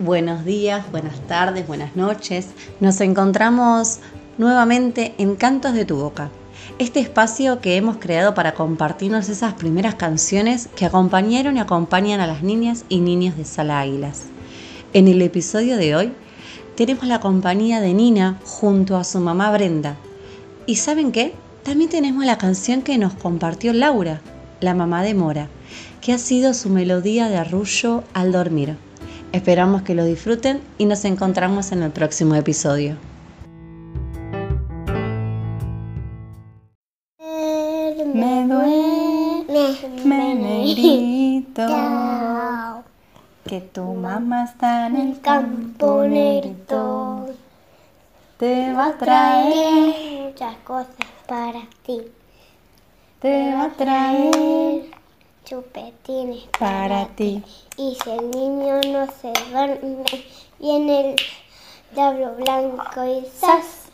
Buenos días, buenas tardes, buenas noches. Nos encontramos nuevamente en Cantos de tu Boca, este espacio que hemos creado para compartirnos esas primeras canciones que acompañaron y acompañan a las niñas y niños de Sala Águilas. En el episodio de hoy tenemos la compañía de Nina junto a su mamá Brenda. ¿Y saben qué? También tenemos la canción que nos compartió Laura, la mamá de Mora, que ha sido su melodía de arrullo al dormir. Esperamos que lo disfruten y nos encontramos en el próximo episodio. Me duele, me negrito, que tu mamá está en el campo negrito. Te va a traer muchas cosas para ti. Te va a traer chupetines para ti. Y si el niño no se duerme, viene el diablo blanco y ¡zas!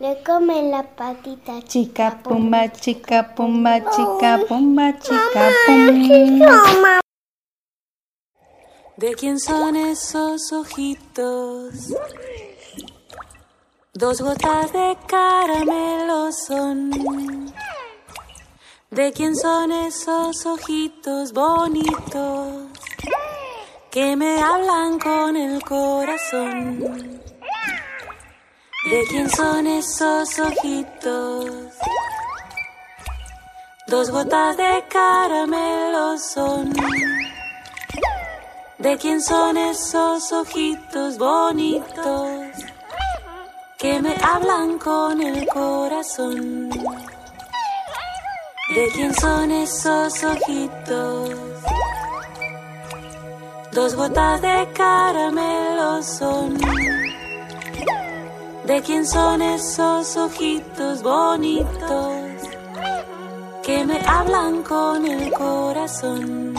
Le come la patita Chica pumba, chica pumba, chica pumba, chica pumba. ¿De quién son esos ojitos? Dos gotas de caramelo son. ¿De quién son esos ojitos bonitos que me hablan con el corazón? ¿De quién son esos ojitos? Dos gotas de caramelo son. ¿De quién son esos ojitos bonitos que me hablan con el corazón? ¿De quién son esos ojitos? Dos gotas de caramelo son. ¿De quién son esos ojitos bonitos que me hablan con el corazón?